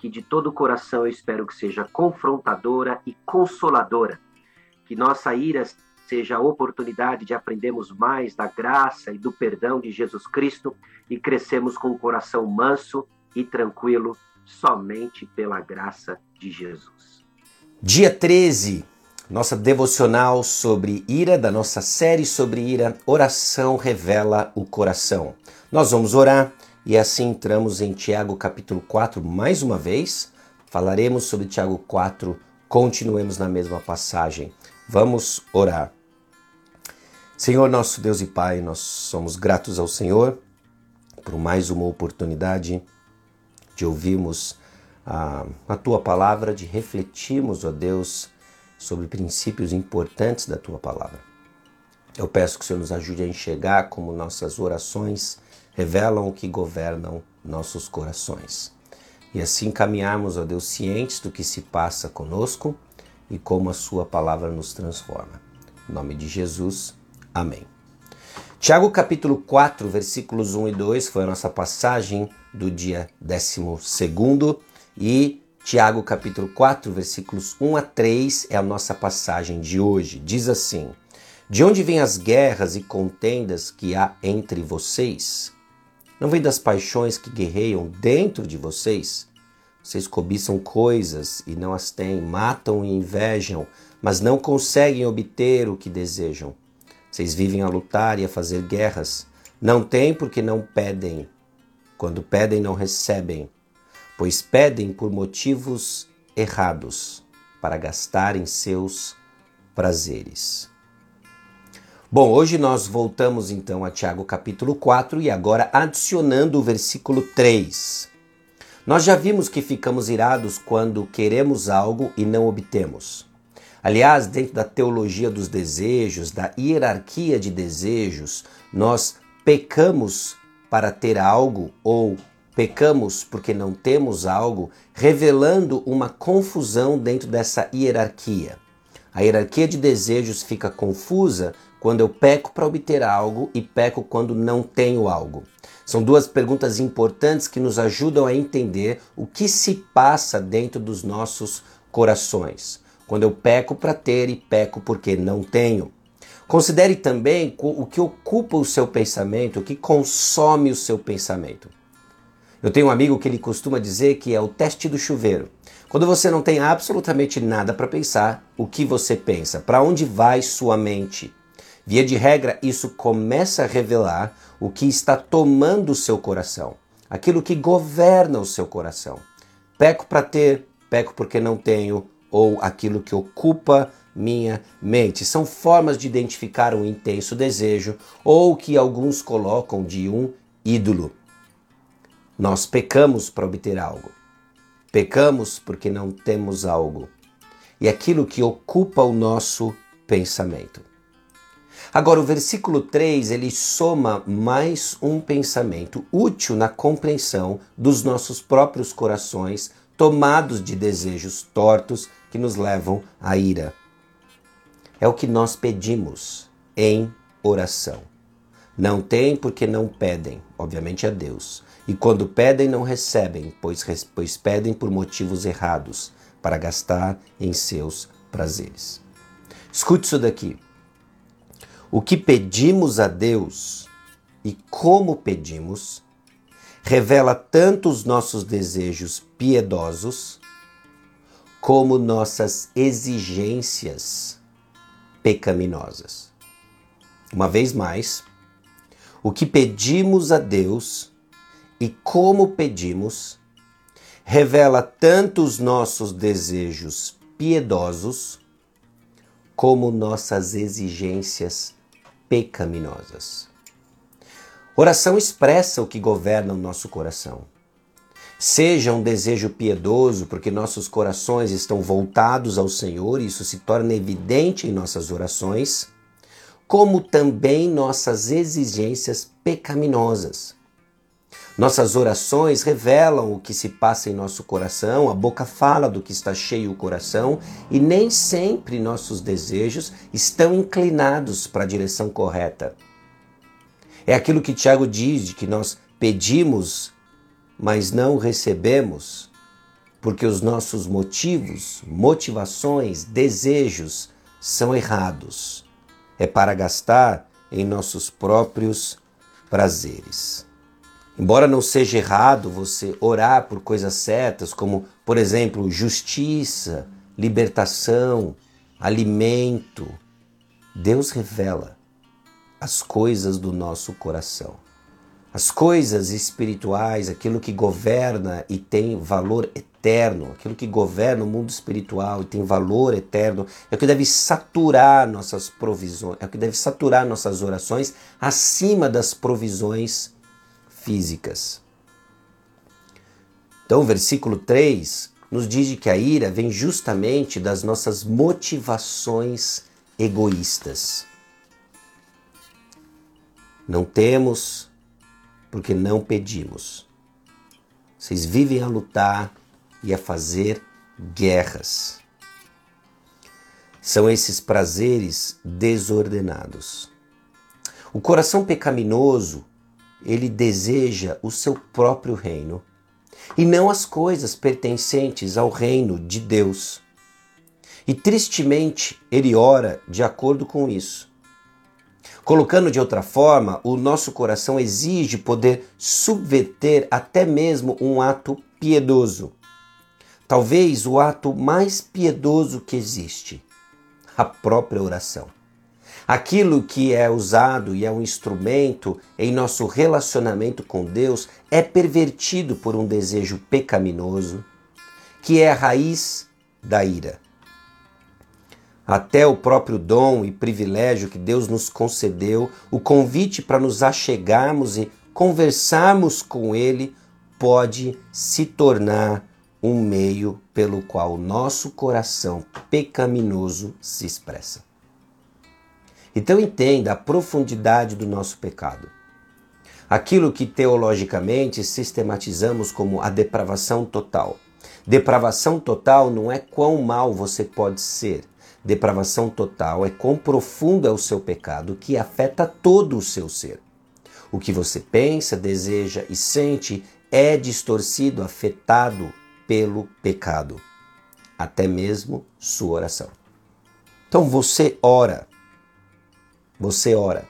que de todo o coração eu espero que seja confrontadora e consoladora. Que nossa ira seja a oportunidade de aprendermos mais da graça e do perdão de Jesus Cristo e crescemos com o coração manso e tranquilo somente pela graça de Jesus. Dia 13, nossa devocional sobre ira, da nossa série sobre ira, oração revela o coração. Nós vamos orar e assim entramos em Tiago capítulo 4 mais uma vez. Falaremos sobre Tiago 4, continuemos na mesma passagem. Vamos orar. Senhor nosso Deus e Pai, nós somos gratos ao Senhor por mais uma oportunidade de ouvirmos a, a tua palavra, de refletirmos, ó Deus, sobre princípios importantes da tua palavra. Eu peço que o Senhor nos ajude a enxergar como nossas orações revelam o que governam nossos corações. E assim caminharmos, ó Deus, cientes do que se passa conosco e como a Sua palavra nos transforma. Em nome de Jesus. Amém. Tiago capítulo 4, versículos 1 e 2 foi a nossa passagem do dia 12 e Tiago capítulo 4, versículos 1 a 3 é a nossa passagem de hoje. Diz assim: De onde vêm as guerras e contendas que há entre vocês? Não vem das paixões que guerreiam dentro de vocês? Vocês cobiçam coisas e não as têm, matam e invejam, mas não conseguem obter o que desejam. Vocês vivem a lutar e a fazer guerras. Não têm porque não pedem. Quando pedem, não recebem, pois pedem por motivos errados, para gastar em seus prazeres. Bom, hoje nós voltamos então a Tiago capítulo 4 e agora adicionando o versículo 3. Nós já vimos que ficamos irados quando queremos algo e não obtemos. Aliás, dentro da teologia dos desejos, da hierarquia de desejos, nós pecamos para ter algo ou pecamos porque não temos algo, revelando uma confusão dentro dessa hierarquia. A hierarquia de desejos fica confusa quando eu peco para obter algo e peco quando não tenho algo. São duas perguntas importantes que nos ajudam a entender o que se passa dentro dos nossos corações quando eu peco para ter e peco porque não tenho. Considere também o que ocupa o seu pensamento, o que consome o seu pensamento. Eu tenho um amigo que ele costuma dizer que é o teste do chuveiro. Quando você não tem absolutamente nada para pensar, o que você pensa? Para onde vai sua mente? Via de regra, isso começa a revelar o que está tomando o seu coração, aquilo que governa o seu coração. Peco para ter, peco porque não tenho, ou aquilo que ocupa minha mente. São formas de identificar um intenso desejo ou que alguns colocam de um ídolo. Nós pecamos para obter algo. Pecamos porque não temos algo. E aquilo que ocupa o nosso pensamento. Agora, o versículo 3 ele soma mais um pensamento útil na compreensão dos nossos próprios corações, tomados de desejos tortos que nos levam à ira. É o que nós pedimos em oração. Não tem porque não pedem, obviamente a Deus. E quando pedem, não recebem, pois, pois pedem por motivos errados, para gastar em seus prazeres. Escute isso daqui. O que pedimos a Deus e como pedimos revela tanto os nossos desejos piedosos como nossas exigências pecaminosas. Uma vez mais, o que pedimos a Deus e como pedimos revela tanto os nossos desejos piedosos como nossas exigências pecaminosas. Oração expressa o que governa o nosso coração. Seja um desejo piedoso, porque nossos corações estão voltados ao Senhor, e isso se torna evidente em nossas orações, como também nossas exigências pecaminosas. Nossas orações revelam o que se passa em nosso coração, a boca fala do que está cheio o coração, e nem sempre nossos desejos estão inclinados para a direção correta. É aquilo que Tiago diz de que nós pedimos, mas não recebemos, porque os nossos motivos, motivações, desejos são errados. É para gastar em nossos próprios prazeres. Embora não seja errado você orar por coisas certas, como, por exemplo, justiça, libertação, alimento, Deus revela as coisas do nosso coração. As coisas espirituais, aquilo que governa e tem valor eterno, aquilo que governa o mundo espiritual e tem valor eterno, é o que deve saturar nossas provisões, é o que deve saturar nossas orações acima das provisões físicas. Então, o versículo 3 nos diz que a ira vem justamente das nossas motivações egoístas. Não temos porque não pedimos. Vocês vivem a lutar e a fazer guerras. São esses prazeres desordenados. O coração pecaminoso ele deseja o seu próprio reino e não as coisas pertencentes ao reino de Deus. E tristemente, ele ora de acordo com isso. Colocando de outra forma, o nosso coração exige poder subverter até mesmo um ato piedoso. Talvez o ato mais piedoso que existe, a própria oração. Aquilo que é usado e é um instrumento em nosso relacionamento com Deus é pervertido por um desejo pecaminoso, que é a raiz da ira. Até o próprio dom e privilégio que Deus nos concedeu, o convite para nos achegarmos e conversarmos com Ele, pode se tornar um meio pelo qual nosso coração pecaminoso se expressa. Então entenda a profundidade do nosso pecado. Aquilo que teologicamente sistematizamos como a depravação total. Depravação total não é quão mal você pode ser. Depravação total é quão profundo é o seu pecado que afeta todo o seu ser. O que você pensa, deseja e sente é distorcido, afetado pelo pecado, até mesmo sua oração. Então você ora você ora?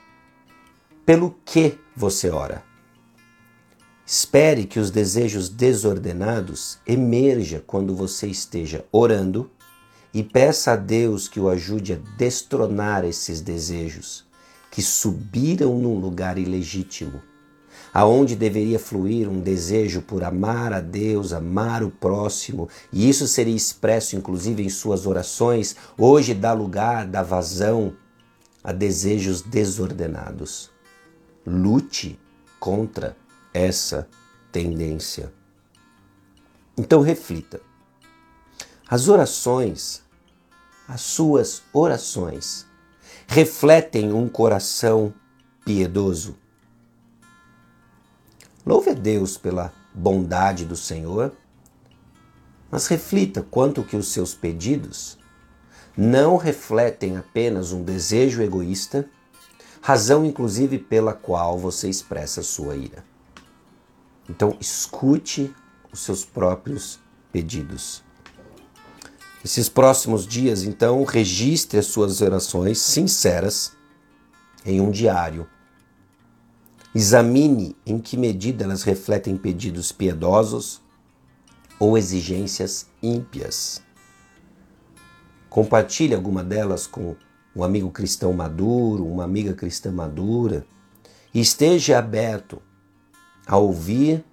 Pelo que você ora? Espere que os desejos desordenados emerja quando você esteja orando e peça a Deus que o ajude a destronar esses desejos que subiram num lugar ilegítimo, aonde deveria fluir um desejo por amar a Deus, amar o próximo, e isso seria expresso inclusive em suas orações, hoje dá lugar, dá vazão a desejos desordenados. Lute contra essa tendência. Então reflita. As orações, as suas orações, refletem um coração piedoso. Louve a Deus pela bondade do Senhor, mas reflita quanto que os seus pedidos não refletem apenas um desejo egoísta, razão inclusive pela qual você expressa sua ira. Então, escute os seus próprios pedidos. Esses próximos dias, então, registre as suas orações sinceras em um diário. Examine em que medida elas refletem pedidos piedosos ou exigências ímpias. Compartilhe alguma delas com um amigo cristão maduro, uma amiga cristã madura, e esteja aberto a ouvir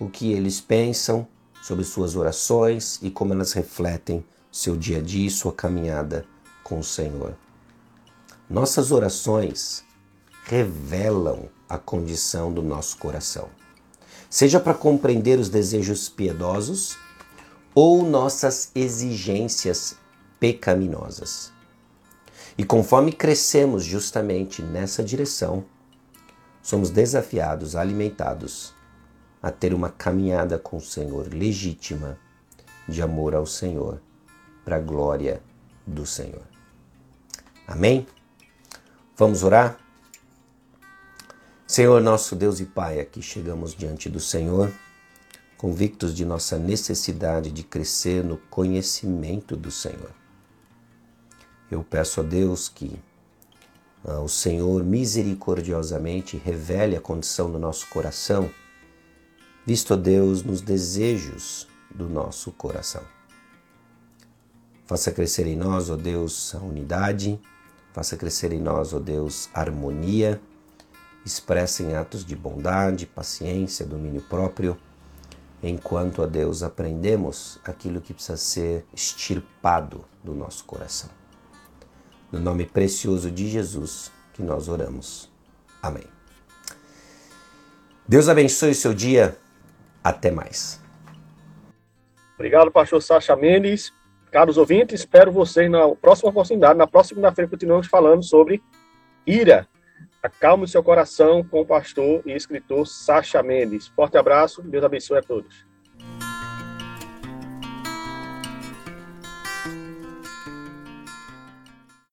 o que eles pensam sobre suas orações e como elas refletem seu dia a dia e sua caminhada com o Senhor. Nossas orações revelam a condição do nosso coração, seja para compreender os desejos piedosos ou nossas exigências pecaminosas. E conforme crescemos justamente nessa direção, somos desafiados, alimentados a ter uma caminhada com o Senhor legítima, de amor ao Senhor, para a glória do Senhor. Amém? Vamos orar? Senhor, nosso Deus e Pai, aqui chegamos diante do Senhor, convictos de nossa necessidade de crescer no conhecimento do Senhor. Eu peço a Deus que uh, o Senhor misericordiosamente revele a condição do nosso coração, visto a Deus nos desejos do nosso coração. Faça crescer em nós, ó Deus, a unidade, faça crescer em nós, ó Deus, a harmonia, expressa em atos de bondade, paciência, domínio próprio, enquanto a Deus aprendemos aquilo que precisa ser extirpado do nosso coração. No nome precioso de Jesus que nós oramos. Amém. Deus abençoe o seu dia. Até mais. Obrigado, pastor Sacha Mendes. Caros ouvintes, espero vocês na próxima oportunidade. Na próxima segunda-feira continuamos falando sobre ira. Acalme o seu coração com o pastor e escritor Sacha Mendes. Forte abraço, Deus abençoe a todos.